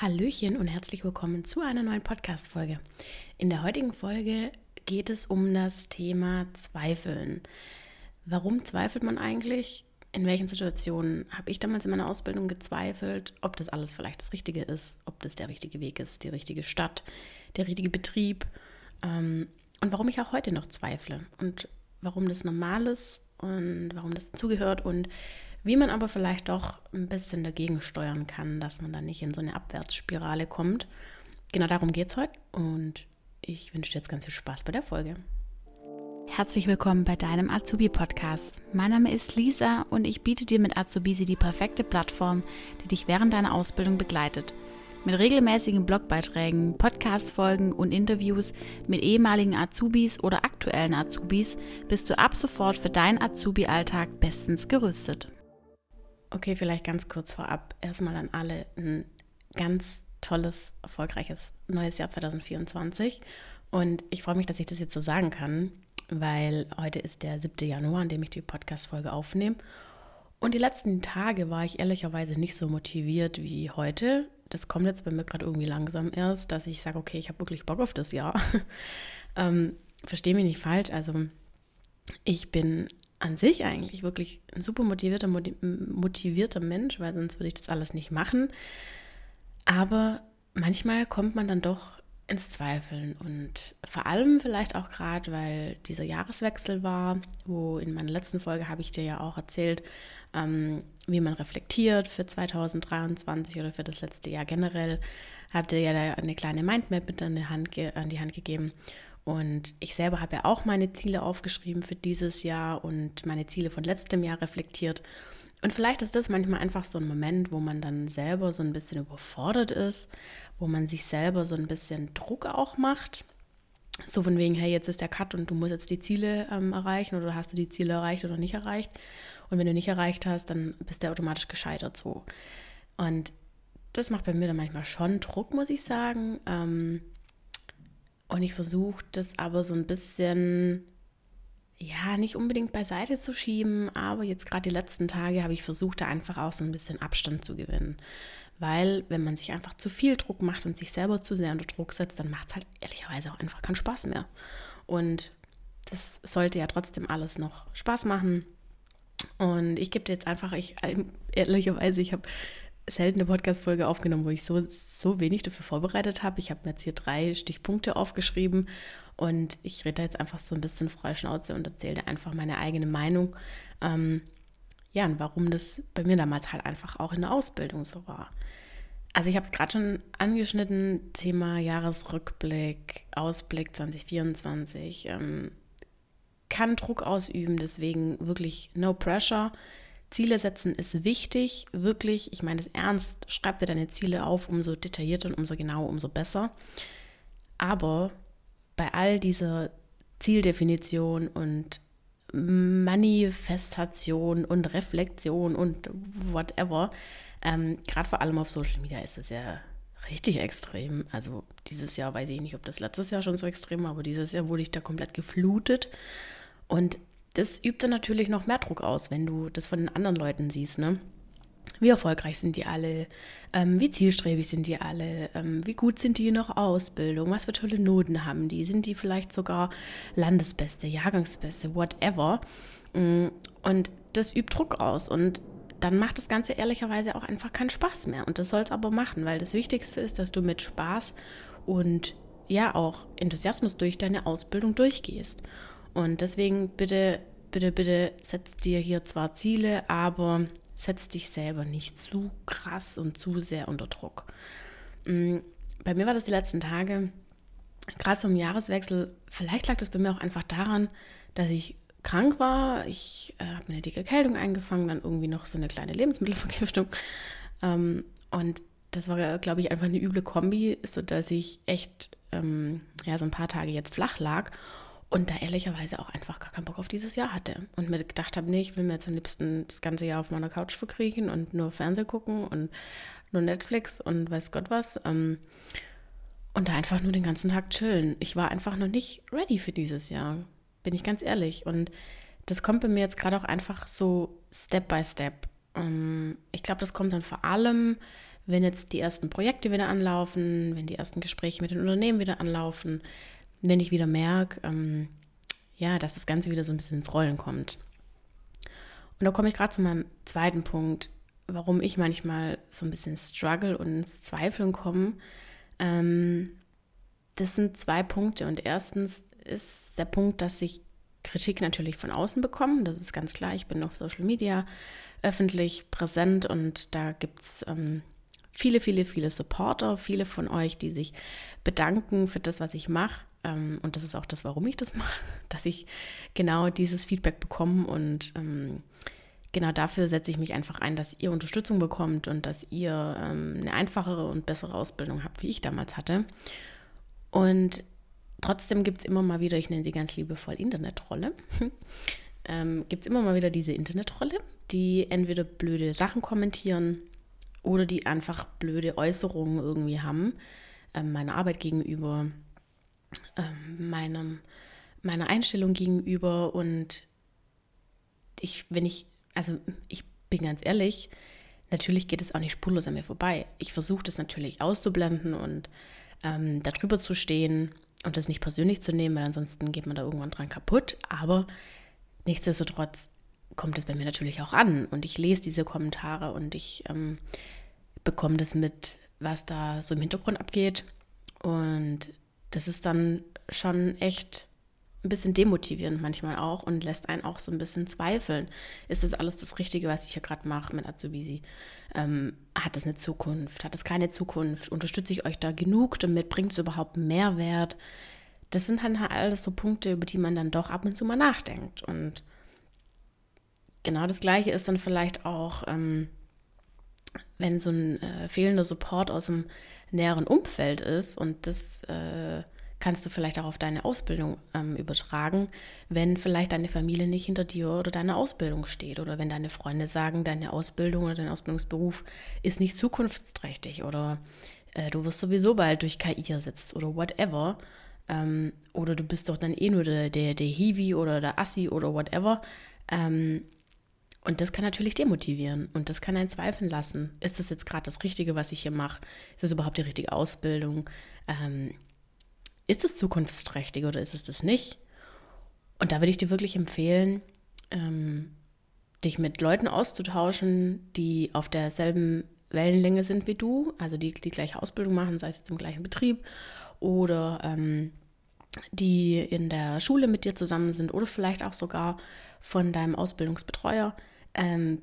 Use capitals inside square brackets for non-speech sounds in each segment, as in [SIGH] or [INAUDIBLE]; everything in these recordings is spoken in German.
Hallöchen und herzlich willkommen zu einer neuen Podcast-Folge. In der heutigen Folge geht es um das Thema Zweifeln. Warum zweifelt man eigentlich? In welchen Situationen habe ich damals in meiner Ausbildung gezweifelt, ob das alles vielleicht das Richtige ist, ob das der richtige Weg ist, die richtige Stadt, der richtige Betrieb ähm, und warum ich auch heute noch zweifle und warum das normal ist und warum das zugehört und wie man aber vielleicht doch ein bisschen dagegen steuern kann, dass man dann nicht in so eine Abwärtsspirale kommt. Genau darum geht es heute und ich wünsche dir jetzt ganz viel Spaß bei der Folge. Herzlich willkommen bei deinem Azubi-Podcast. Mein Name ist Lisa und ich biete dir mit Azubisi die perfekte Plattform, die dich während deiner Ausbildung begleitet. Mit regelmäßigen Blogbeiträgen, Podcast-Folgen und Interviews mit ehemaligen Azubis oder aktuellen Azubis bist du ab sofort für deinen Azubi-Alltag bestens gerüstet. Okay, vielleicht ganz kurz vorab erstmal an alle ein ganz tolles, erfolgreiches neues Jahr 2024. Und ich freue mich, dass ich das jetzt so sagen kann, weil heute ist der 7. Januar, an dem ich die Podcast-Folge aufnehme. Und die letzten Tage war ich ehrlicherweise nicht so motiviert wie heute. Das kommt jetzt bei mir gerade irgendwie langsam erst, dass ich sage, okay, ich habe wirklich Bock auf das Jahr. [LAUGHS] ähm, Verstehe mich nicht falsch. Also ich bin an sich eigentlich wirklich ein super motivierter, motivierter Mensch, weil sonst würde ich das alles nicht machen. Aber manchmal kommt man dann doch ins Zweifeln und vor allem vielleicht auch gerade, weil dieser Jahreswechsel war, wo in meiner letzten Folge habe ich dir ja auch erzählt, ähm, wie man reflektiert für 2023 oder für das letzte Jahr generell. Habt ihr ja da eine kleine Mindmap mit an die Hand, an die Hand gegeben. Und ich selber habe ja auch meine Ziele aufgeschrieben für dieses Jahr und meine Ziele von letztem Jahr reflektiert. Und vielleicht ist das manchmal einfach so ein Moment, wo man dann selber so ein bisschen überfordert ist, wo man sich selber so ein bisschen Druck auch macht. So von wegen, hey, jetzt ist der Cut und du musst jetzt die Ziele ähm, erreichen oder hast du die Ziele erreicht oder nicht erreicht. Und wenn du nicht erreicht hast, dann bist du automatisch gescheitert so. Und das macht bei mir dann manchmal schon Druck, muss ich sagen. Ähm, und ich versuche das aber so ein bisschen, ja, nicht unbedingt beiseite zu schieben, aber jetzt gerade die letzten Tage habe ich versucht, da einfach auch so ein bisschen Abstand zu gewinnen. Weil wenn man sich einfach zu viel Druck macht und sich selber zu sehr unter Druck setzt, dann macht es halt ehrlicherweise auch einfach keinen Spaß mehr. Und das sollte ja trotzdem alles noch Spaß machen. Und ich gebe dir jetzt einfach, ich ehrlicherweise, ich habe selten eine Podcast-Folge aufgenommen, wo ich so, so wenig dafür vorbereitet habe. Ich habe mir jetzt hier drei Stichpunkte aufgeschrieben und ich rede da jetzt einfach so ein bisschen freie Schnauze und erzähle einfach meine eigene Meinung. Ähm, ja, und warum das bei mir damals halt einfach auch in der Ausbildung so war. Also ich habe es gerade schon angeschnitten, Thema Jahresrückblick, Ausblick 2024. Ähm, kann Druck ausüben, deswegen wirklich no pressure. Ziele setzen ist wichtig, wirklich. Ich meine es ernst. Schreib dir deine Ziele auf, umso detaillierter und umso genauer, umso besser. Aber bei all dieser Zieldefinition und Manifestation und Reflexion und whatever, ähm, gerade vor allem auf Social Media ist es ja richtig extrem. Also dieses Jahr weiß ich nicht, ob das letztes Jahr schon so extrem war, aber dieses Jahr wurde ich da komplett geflutet. Und das übt dann natürlich noch mehr Druck aus, wenn du das von den anderen Leuten siehst, ne? Wie erfolgreich sind die alle? Ähm, wie zielstrebig sind die alle? Ähm, wie gut sind die in der Ausbildung? Was für tolle Noten haben die? Sind die vielleicht sogar Landesbeste, Jahrgangsbeste, whatever? Mm, und das übt Druck aus und dann macht das Ganze ehrlicherweise auch einfach keinen Spaß mehr. Und das soll es aber machen, weil das Wichtigste ist, dass du mit Spaß und ja auch Enthusiasmus durch deine Ausbildung durchgehst. Und deswegen bitte, bitte, bitte setz dir hier zwar Ziele, aber setz dich selber nicht zu krass und zu sehr unter Druck. Mm, bei mir war das die letzten Tage, gerade zum Jahreswechsel, vielleicht lag das bei mir auch einfach daran, dass ich krank war. Ich äh, habe eine dicke Erkältung eingefangen, dann irgendwie noch so eine kleine Lebensmittelvergiftung. Ähm, und das war, glaube ich, einfach eine üble Kombi, sodass ich echt ähm, ja, so ein paar Tage jetzt flach lag und da ehrlicherweise auch einfach gar keinen Bock auf dieses Jahr hatte. Und mir gedacht habe, nee, ich will mir jetzt am liebsten das ganze Jahr auf meiner Couch verkriechen und nur Fernsehen gucken und nur Netflix und weiß Gott was. Ähm, und da einfach nur den ganzen Tag chillen. Ich war einfach noch nicht ready für dieses Jahr, bin ich ganz ehrlich. Und das kommt bei mir jetzt gerade auch einfach so Step by Step. Ähm, ich glaube, das kommt dann vor allem, wenn jetzt die ersten Projekte wieder anlaufen, wenn die ersten Gespräche mit den Unternehmen wieder anlaufen, wenn ich wieder merke, ähm, ja, dass das Ganze wieder so ein bisschen ins Rollen kommt. Und da komme ich gerade zu meinem zweiten Punkt, warum ich manchmal so ein bisschen struggle und ins Zweifeln komme. Ähm, das sind zwei Punkte. Und erstens ist der Punkt, dass ich Kritik natürlich von außen bekomme. Das ist ganz klar. Ich bin auf Social Media öffentlich präsent und da gibt es ähm, viele, viele, viele Supporter, viele von euch, die sich bedanken für das, was ich mache. Ähm, und das ist auch das, warum ich das mache, [LAUGHS] dass ich genau dieses Feedback bekomme und ähm, genau dafür setze ich mich einfach ein, dass ihr Unterstützung bekommt und dass ihr ähm, eine einfachere und bessere Ausbildung habt, wie ich damals hatte. Und trotzdem gibt es immer mal wieder, ich nenne sie ganz liebevoll Internetrolle, [LAUGHS] ähm, gibt es immer mal wieder diese Internetrolle, die entweder blöde Sachen kommentieren oder die einfach blöde Äußerungen irgendwie haben, ähm, meiner Arbeit gegenüber, ähm, meinem, meiner Einstellung gegenüber und ich, wenn ich also ich bin ganz ehrlich, natürlich geht es auch nicht spurlos an mir vorbei. Ich versuche das natürlich auszublenden und ähm, darüber zu stehen und das nicht persönlich zu nehmen, weil ansonsten geht man da irgendwann dran kaputt. Aber nichtsdestotrotz kommt es bei mir natürlich auch an und ich lese diese Kommentare und ich ähm, bekomme das mit, was da so im Hintergrund abgeht. Und das ist dann schon echt ein bisschen demotivierend manchmal auch und lässt einen auch so ein bisschen zweifeln. Ist das alles das Richtige, was ich hier gerade mache mit Azubisi? Ähm, hat es eine Zukunft? Hat es keine Zukunft? Unterstütze ich euch da genug damit? Bringt es überhaupt Mehrwert? Das sind halt alles so Punkte, über die man dann doch ab und zu mal nachdenkt. Und genau das Gleiche ist dann vielleicht auch, ähm, wenn so ein äh, fehlender Support aus dem näheren Umfeld ist und das äh, kannst du vielleicht auch auf deine Ausbildung ähm, übertragen, wenn vielleicht deine Familie nicht hinter dir oder deiner Ausbildung steht oder wenn deine Freunde sagen, deine Ausbildung oder dein Ausbildungsberuf ist nicht zukunftsträchtig oder äh, du wirst sowieso bald durch KI ersetzt oder whatever. Ähm, oder du bist doch dann eh nur der, der, der Hiwi oder der Assi oder whatever. Ähm, und das kann natürlich demotivieren und das kann einen zweifeln lassen. Ist das jetzt gerade das Richtige, was ich hier mache? Ist das überhaupt die richtige Ausbildung? Ähm, ist es zukunftsträchtig oder ist es das nicht? Und da würde ich dir wirklich empfehlen, ähm, dich mit Leuten auszutauschen, die auf derselben Wellenlänge sind wie du, also die die gleiche Ausbildung machen, sei es jetzt im gleichen Betrieb oder ähm, die in der Schule mit dir zusammen sind oder vielleicht auch sogar von deinem Ausbildungsbetreuer, ähm,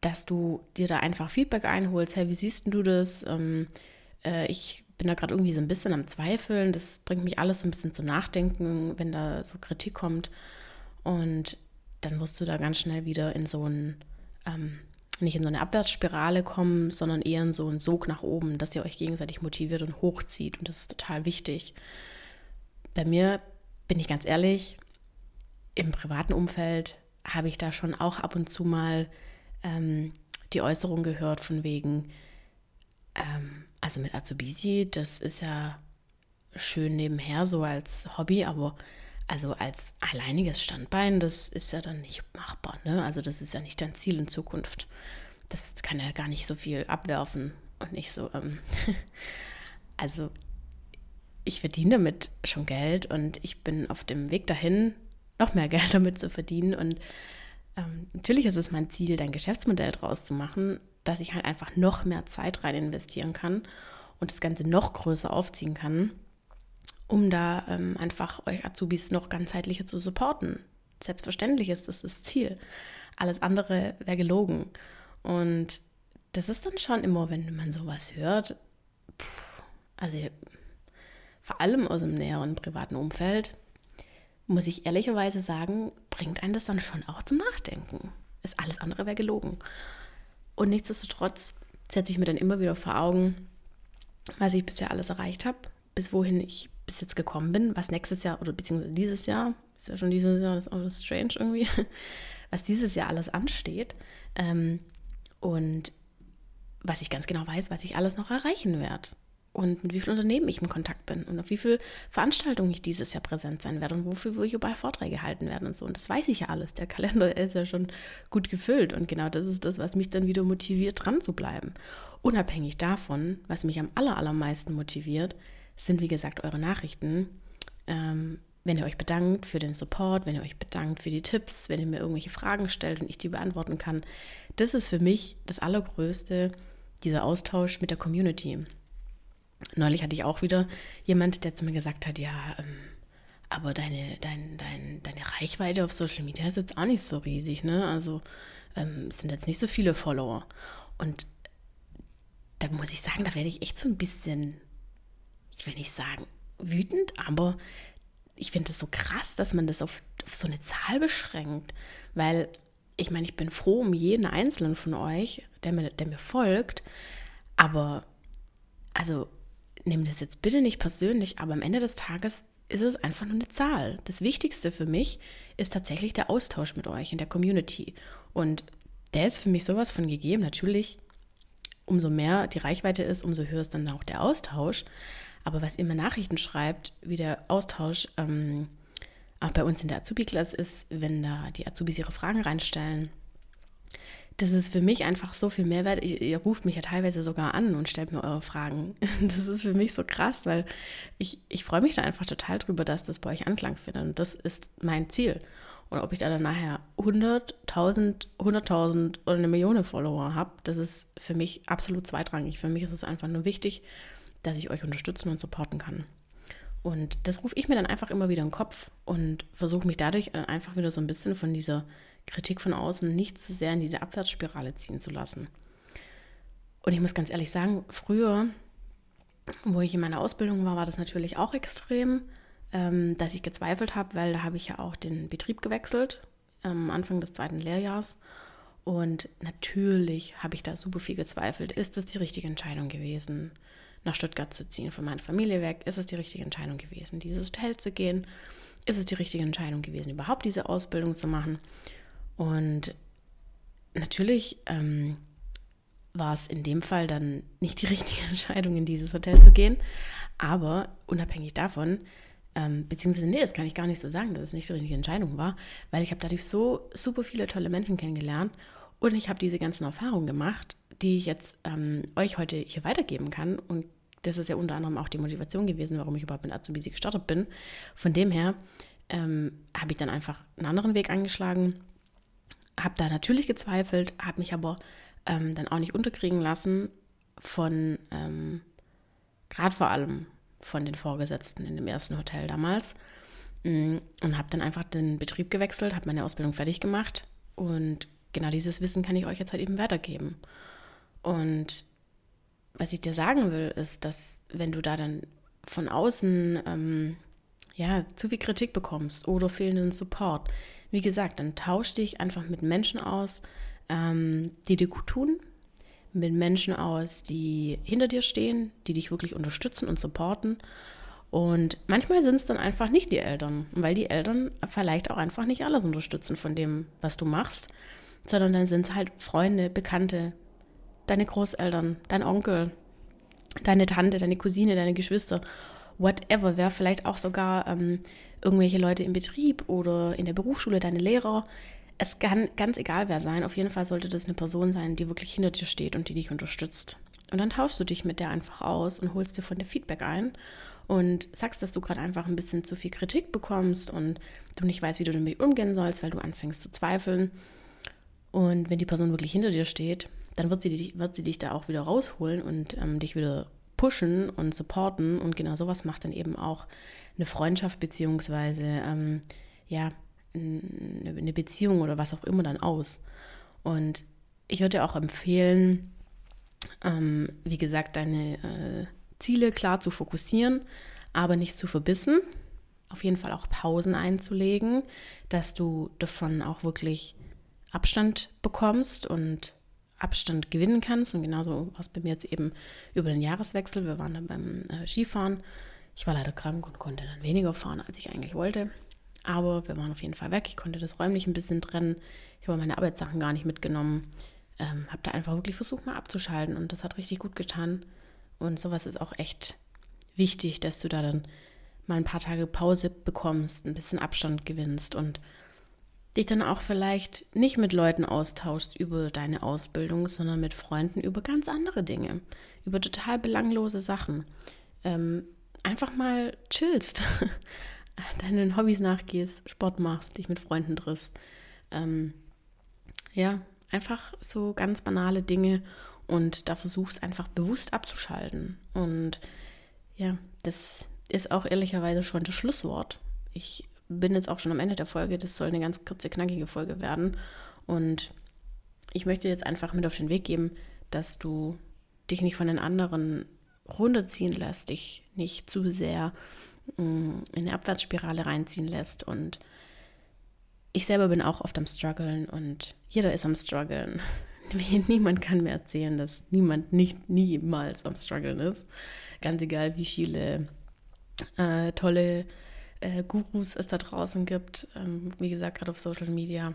dass du dir da einfach Feedback einholst. Hey, wie siehst du das? Ähm, äh, ich bin da gerade irgendwie so ein bisschen am Zweifeln. Das bringt mich alles so ein bisschen zum Nachdenken, wenn da so Kritik kommt. Und dann wirst du da ganz schnell wieder in so ein, ähm, nicht in so eine Abwärtsspirale kommen, sondern eher in so einen Sog nach oben, dass ihr euch gegenseitig motiviert und hochzieht. Und das ist total wichtig. Bei mir bin ich ganz ehrlich, im privaten Umfeld habe ich da schon auch ab und zu mal ähm, die Äußerung gehört von wegen, ähm, also mit Azubisi, das ist ja schön nebenher so als Hobby, aber also als alleiniges Standbein, das ist ja dann nicht machbar. Ne? Also das ist ja nicht dein Ziel in Zukunft. Das kann ja gar nicht so viel abwerfen und nicht so. Ähm [LAUGHS] also ich verdiene damit schon Geld und ich bin auf dem Weg dahin, noch mehr Geld [LAUGHS] damit zu verdienen. Und ähm, natürlich ist es mein Ziel, dein Geschäftsmodell draus zu machen, dass ich halt einfach noch mehr Zeit rein investieren kann und das Ganze noch größer aufziehen kann, um da ähm, einfach euch Azubis noch ganzheitlicher zu supporten. Selbstverständlich ist das das Ziel. Alles andere wäre gelogen. Und das ist dann schon immer, wenn man sowas hört, also vor allem aus dem näheren privaten Umfeld, muss ich ehrlicherweise sagen, bringt einen das dann schon auch zum Nachdenken. Ist alles andere wäre gelogen. Und nichtsdestotrotz setze ich mir dann immer wieder vor Augen, was ich bisher alles erreicht habe, bis wohin ich bis jetzt gekommen bin, was nächstes Jahr oder beziehungsweise dieses Jahr, ist ja schon dieses Jahr, das ist auch strange irgendwie, [LAUGHS] was dieses Jahr alles ansteht. Ähm, und was ich ganz genau weiß, was ich alles noch erreichen werde. Und mit wie vielen Unternehmen ich in Kontakt bin und auf wie viele Veranstaltungen ich dieses Jahr präsent sein werde und wofür wo ich überall Vorträge halten werde und so. Und das weiß ich ja alles. Der Kalender [LAUGHS] ist ja schon gut gefüllt und genau das ist das, was mich dann wieder motiviert, dran zu bleiben. Unabhängig davon, was mich am aller, allermeisten motiviert, sind wie gesagt eure Nachrichten. Ähm, wenn ihr euch bedankt für den Support, wenn ihr euch bedankt für die Tipps, wenn ihr mir irgendwelche Fragen stellt und ich die beantworten kann, das ist für mich das Allergrößte, dieser Austausch mit der Community. Neulich hatte ich auch wieder jemand, der zu mir gesagt hat, ja, ähm, aber deine, dein, dein, deine Reichweite auf Social Media ist jetzt auch nicht so riesig, ne? Also ähm, sind jetzt nicht so viele Follower. Und da muss ich sagen, da werde ich echt so ein bisschen, ich will nicht sagen wütend, aber ich finde es so krass, dass man das auf, auf so eine Zahl beschränkt. Weil ich meine, ich bin froh um jeden einzelnen von euch, der mir, der mir folgt, aber also nehmt das jetzt bitte nicht persönlich, aber am Ende des Tages ist es einfach nur eine Zahl. Das Wichtigste für mich ist tatsächlich der Austausch mit euch in der Community. Und der ist für mich sowas von gegeben. Natürlich, umso mehr die Reichweite ist, umso höher ist dann auch der Austausch. Aber was ihr mir Nachrichten schreibt, wie der Austausch ähm, auch bei uns in der Azubi-Klasse ist, wenn da die Azubis ihre Fragen reinstellen, das ist für mich einfach so viel Mehrwert. Ihr, ruft mich ja teilweise sogar an und stellt mir eure Fragen. [LAUGHS] Das ist für mich so krass, weil ich, ich freue mich da einfach total drüber, dass das bei euch Anklang findet. Und das ist mein Ziel. Und ob ich da dann nachher 100, 1000, 100.000 oder eine Million Follower habe, das ist für mich absolut zweitrangig. Für mich ist es einfach nur wichtig, dass ich euch unterstützen und supporten kann. Und das rufe ich mir dann einfach immer wieder in den Kopf und versuche mich dadurch dann einfach wieder so ein bisschen von dieser Kritik von außen nicht zu sehr in diese Abwärtsspirale ziehen zu lassen. Und ich muss ganz ehrlich sagen, früher, wo ich in meiner Ausbildung war, war das natürlich auch extrem, ähm, dass ich gezweifelt habe, weil da habe ich ja auch den Betrieb gewechselt, am Anfang des zweiten Lehrjahrs. Und natürlich habe ich da super viel gezweifelt. Ist das die richtige Entscheidung gewesen? nach Stuttgart zu ziehen, von meiner Familie weg, ist es die richtige Entscheidung gewesen, dieses Hotel zu gehen, ist es die richtige Entscheidung gewesen, überhaupt diese Ausbildung zu machen. Und natürlich ähm, war es in dem Fall dann nicht die [LAUGHS] richtige Entscheidung, in dieses Hotel zu gehen, aber unabhängig davon, ähm, beziehungsweise, nee, das kann ich gar nicht so sagen, dass es nicht die richtige Entscheidung war, weil ich habe dadurch so super viele tolle Menschen kennengelernt und ich habe diese ganzen Erfahrungen gemacht, die ich jetzt ähm, euch heute hier weitergeben kann. Und das ist ja unter anderem auch die Motivation gewesen, warum ich überhaupt mit Azubi gestartet bin. Von dem her ähm, habe ich dann einfach einen anderen Weg eingeschlagen, habe da natürlich gezweifelt, habe mich aber ähm, dann auch nicht unterkriegen lassen von, ähm, gerade vor allem von den Vorgesetzten in dem ersten Hotel damals. Mm, und habe dann einfach den Betrieb gewechselt, habe meine Ausbildung fertig gemacht und genau dieses Wissen kann ich euch jetzt halt eben weitergeben. Und was ich dir sagen will, ist, dass wenn du da dann von außen ähm, ja, zu viel Kritik bekommst oder fehlenden Support, wie gesagt, dann tausch dich einfach mit Menschen aus, ähm, die dir gut tun, mit Menschen aus, die hinter dir stehen, die dich wirklich unterstützen und supporten. Und manchmal sind es dann einfach nicht die Eltern, weil die Eltern vielleicht auch einfach nicht alles unterstützen von dem, was du machst, sondern dann sind es halt Freunde, Bekannte, deine Großeltern, dein Onkel, deine Tante, deine Cousine, deine Geschwister, whatever, wer vielleicht auch sogar ähm, irgendwelche Leute im Betrieb oder in der Berufsschule, deine Lehrer. Es kann ganz egal wer sein. Auf jeden Fall sollte das eine Person sein, die wirklich hinter dir steht und die dich unterstützt. Und dann tauschst du dich mit der einfach aus und holst dir von der Feedback ein und sagst, dass du gerade einfach ein bisschen zu viel Kritik bekommst und du nicht weißt, wie du damit umgehen sollst, weil du anfängst zu zweifeln. Und wenn die Person wirklich hinter dir steht, dann wird sie, dich, wird sie dich da auch wieder rausholen und ähm, dich wieder pushen und supporten. Und genau sowas macht dann eben auch eine Freundschaft beziehungsweise ähm, ja, eine Beziehung oder was auch immer dann aus. Und ich würde auch empfehlen, ähm, wie gesagt, deine äh, Ziele klar zu fokussieren, aber nicht zu verbissen. Auf jeden Fall auch Pausen einzulegen, dass du davon auch wirklich Abstand bekommst und Abstand gewinnen kannst. Und genauso war es bei mir jetzt eben über den Jahreswechsel. Wir waren dann beim äh, Skifahren. Ich war leider krank und konnte dann weniger fahren, als ich eigentlich wollte. Aber wir waren auf jeden Fall weg. Ich konnte das räumlich ein bisschen trennen. Ich habe meine Arbeitssachen gar nicht mitgenommen. Ähm, habe da einfach wirklich versucht, mal abzuschalten. Und das hat richtig gut getan. Und sowas ist auch echt wichtig, dass du da dann mal ein paar Tage Pause bekommst, ein bisschen Abstand gewinnst und dich dann auch vielleicht nicht mit Leuten austauschst über deine Ausbildung, sondern mit Freunden über ganz andere Dinge, über total belanglose Sachen. Ähm, einfach mal chillst, [LAUGHS] deinen Hobbys nachgehst, Sport machst, dich mit Freunden triffst. Ähm, ja, einfach so ganz banale Dinge und da versuchst einfach bewusst abzuschalten. Und ja, das ist auch ehrlicherweise schon das Schlusswort. Ich bin jetzt auch schon am Ende der Folge. Das soll eine ganz kurze, knackige Folge werden. Und ich möchte jetzt einfach mit auf den Weg geben, dass du dich nicht von den anderen runterziehen lässt, dich nicht zu sehr mm, in eine Abwärtsspirale reinziehen lässt. Und ich selber bin auch oft am Struggeln und jeder ist am Struggeln. [LAUGHS] Niemand kann mir erzählen, dass niemand nicht niemals am Struggeln ist. Ganz egal, wie viele äh, tolle äh, Gurus es da draußen gibt, ähm, wie gesagt, gerade auf Social Media.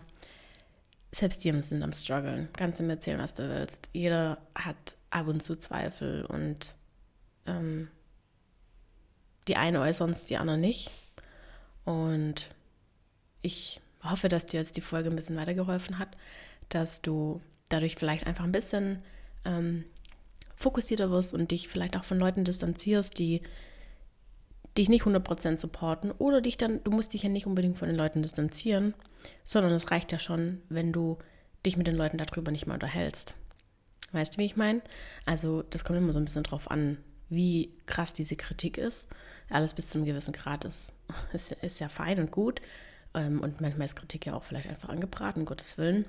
Selbst die sind am struggeln. Kannst du mir erzählen, was du willst. Jeder hat ab und zu Zweifel und ähm, die einen äußern es, die anderen nicht. Und ich hoffe, dass dir jetzt die Folge ein bisschen weitergeholfen hat, dass du dadurch vielleicht einfach ein bisschen ähm, fokussierter wirst und dich vielleicht auch von Leuten distanzierst, die dich nicht 100% supporten oder dich dann, du musst dich ja nicht unbedingt von den Leuten distanzieren, sondern es reicht ja schon, wenn du dich mit den Leuten darüber nicht mehr unterhältst. Weißt du, wie ich meine? Also, das kommt immer so ein bisschen drauf an, wie krass diese Kritik ist. Alles bis zu einem gewissen Grad ist, [LAUGHS] ist, ist ja fein und gut. Ähm, und manchmal ist Kritik ja auch vielleicht einfach angebraten, Gottes Willen.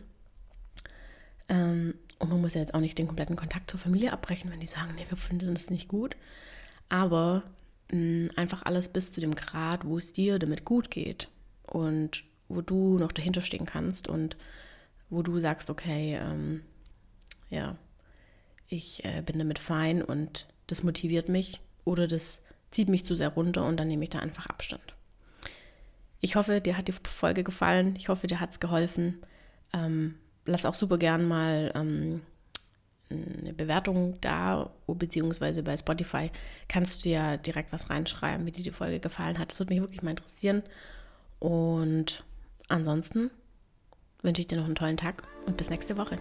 Ähm, und man muss ja jetzt auch nicht den kompletten Kontakt zur Familie abbrechen, wenn die sagen, nee, wir finden das nicht gut. Aber einfach alles bis zu dem Grad, wo es dir damit gut geht und wo du noch dahinter stehen kannst und wo du sagst, okay, ähm, ja, ich äh, bin damit fein und das motiviert mich oder das zieht mich zu sehr runter und dann nehme ich da einfach Abstand. Ich hoffe, dir hat die Folge gefallen. Ich hoffe, dir hat es geholfen. Ähm, lass auch super gern mal ähm, eine Bewertung da, beziehungsweise bei Spotify kannst du ja direkt was reinschreiben, wie dir die Folge gefallen hat. Das würde mich wirklich mal interessieren. Und ansonsten wünsche ich dir noch einen tollen Tag und bis nächste Woche.